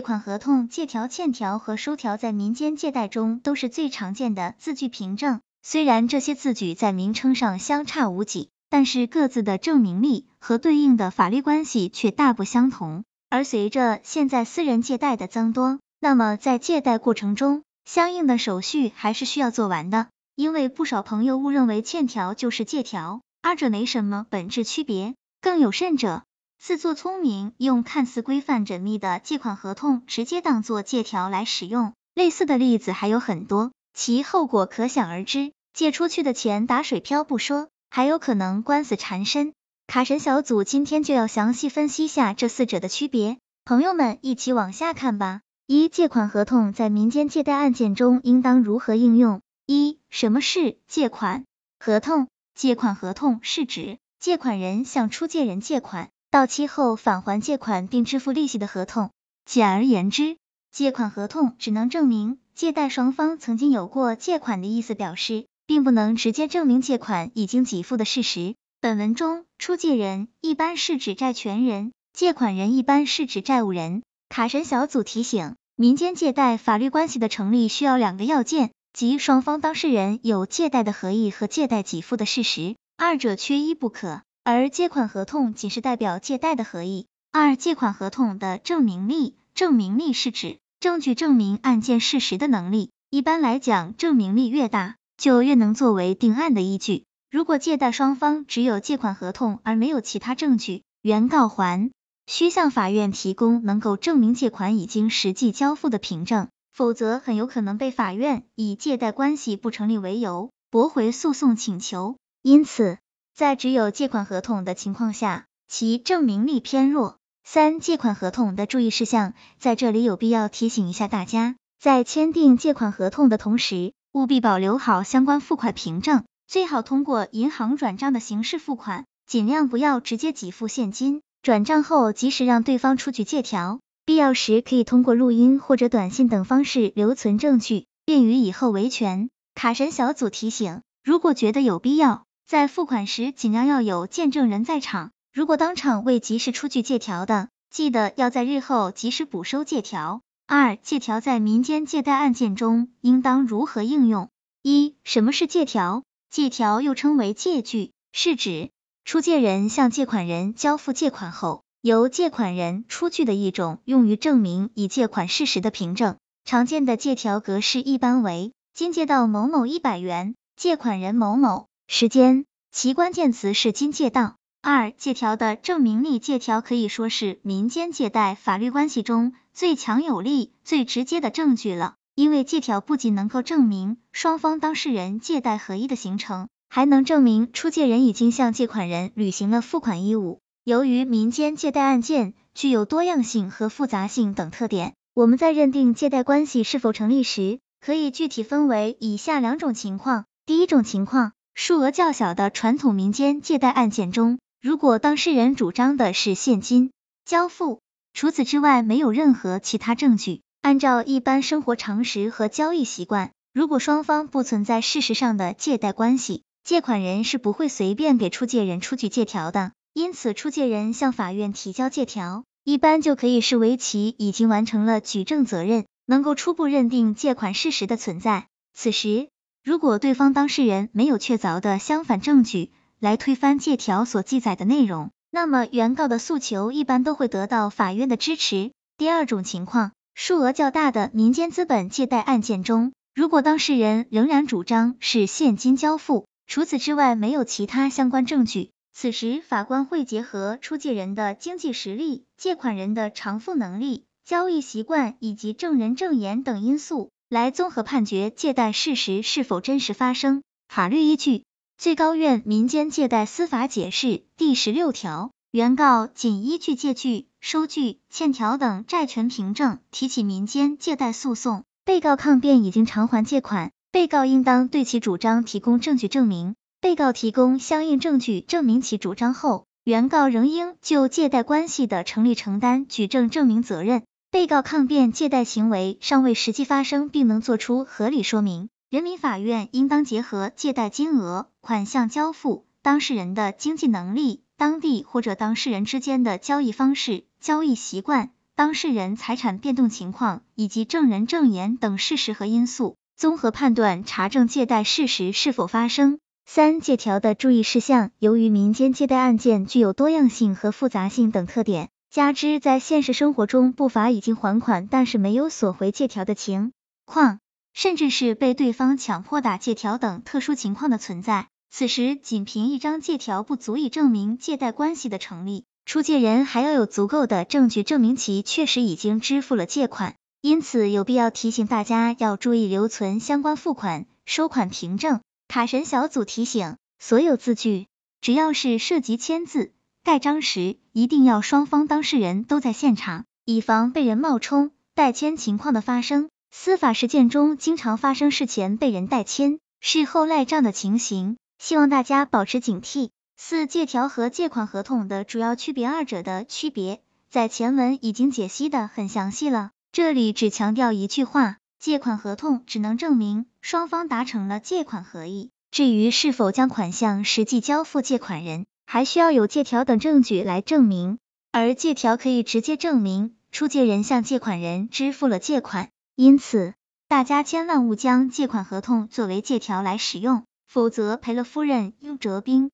借款合同、借条、欠条和收条在民间借贷中都是最常见的字据凭证。虽然这些字据在名称上相差无几，但是各自的证明力和对应的法律关系却大不相同。而随着现在私人借贷的增多，那么在借贷过程中，相应的手续还是需要做完的。因为不少朋友误认为欠条就是借条，二者没什么本质区别。更有甚者，自作聪明，用看似规范缜密的借款合同直接当做借条来使用。类似的例子还有很多。其后果可想而知，借出去的钱打水漂不说，还有可能官司缠身。卡神小组今天就要详细分析下这四者的区别，朋友们一起往下看吧。一、借款合同在民间借贷案件中应当如何应用？一、什么是借款合同？借款合同是指借款人向出借人借款，到期后返还借款并支付利息的合同。简而言之，借款合同只能证明。借贷双方曾经有过借款的意思表示，并不能直接证明借款已经给付的事实。本文中，出借人一般是指债权人，借款人一般是指债务人。卡神小组提醒，民间借贷法律关系的成立需要两个要件，即双方当事人有借贷的合意和借贷给付的事实，二者缺一不可。而借款合同仅是代表借贷的合意。二、借款合同的证明力，证明力是指。证据证明案件事实的能力，一般来讲，证明力越大，就越能作为定案的依据。如果借贷双方只有借款合同而没有其他证据，原告还需向法院提供能够证明借款已经实际交付的凭证，否则很有可能被法院以借贷关系不成立为由驳回诉讼请求。因此，在只有借款合同的情况下，其证明力偏弱。三、借款合同的注意事项，在这里有必要提醒一下大家，在签订借款合同的同时，务必保留好相关付款凭证，最好通过银行转账的形式付款，尽量不要直接给付现金，转账后及时让对方出具借条，必要时可以通过录音或者短信等方式留存证据，便于以后维权。卡神小组提醒，如果觉得有必要，在付款时尽量要有见证人在场。如果当场未及时出具借条的，记得要在日后及时补收借条。二、借条在民间借贷案件中应当如何应用？一、什么是借条？借条又称为借据，是指出借人向借款人交付借款后，由借款人出具的一种用于证明已借款事实的凭证。常见的借条格式一般为：今借到某某一百元，借款人某某，时间，其关键词是今借到。二、借条的证明力，借条可以说是民间借贷法律关系中最强有力、最直接的证据了。因为借条不仅能够证明双方当事人借贷合一的形成，还能证明出借人已经向借款人履行了付款义务。由于民间借贷案件具有多样性和复杂性等特点，我们在认定借贷关系是否成立时，可以具体分为以下两种情况。第一种情况，数额较小的传统民间借贷案件中。如果当事人主张的是现金交付，除此之外没有任何其他证据，按照一般生活常识和交易习惯，如果双方不存在事实上的借贷关系，借款人是不会随便给出借人出具借条的。因此，出借人向法院提交借条，一般就可以视为其已经完成了举证责任，能够初步认定借款事实的存在。此时，如果对方当事人没有确凿的相反证据，来推翻借条所记载的内容，那么原告的诉求一般都会得到法院的支持。第二种情况，数额较大的民间资本借贷案件中，如果当事人仍然主张是现金交付，除此之外没有其他相关证据，此时法官会结合出借人的经济实力、借款人的偿付能力、交易习惯以及证人证言等因素，来综合判决借贷事实是否真实发生。法律依据。最高院民间借贷司法解释第十六条，原告仅依据借据、收据、欠条等债权凭证提起民间借贷诉讼，被告抗辩已经偿还借款，被告应当对其主张提供证据证明。被告提供相应证据证明其主张后，原告仍应就借贷关系的成立承担举证证明责任。被告抗辩借贷行为尚未实际发生，并能作出合理说明。人民法院应当结合借贷金额、款项交付、当事人的经济能力、当地或者当事人之间的交易方式、交易习惯、当事人财产变动情况以及证人证言等事实和因素，综合判断查证借贷事实是否发生。三、借条的注意事项，由于民间借贷案件具有多样性和复杂性等特点，加之在现实生活中不乏已经还款但是没有索回借条的情况，甚至是被对方强迫打借条等特殊情况的存在，此时仅凭一张借条不足以证明借贷关系的成立，出借人还要有足够的证据证明其确实已经支付了借款，因此有必要提醒大家要注意留存相关付款、收款凭证。卡神小组提醒：所有字据，只要是涉及签字、盖章时，一定要双方当事人都在现场，以防被人冒充代签情况的发生。司法实践中经常发生事前被人代签，事后赖账的情形，希望大家保持警惕。四、借条和借款合同的主要区别，二者的区别在前文已经解析的很详细了，这里只强调一句话。借款合同只能证明双方达成了借款合意，至于是否将款项实际交付借款人，还需要有借条等证据来证明。而借条可以直接证明出借人向借款人支付了借款，因此大家千万勿将借款合同作为借条来使用，否则赔了夫人又折兵。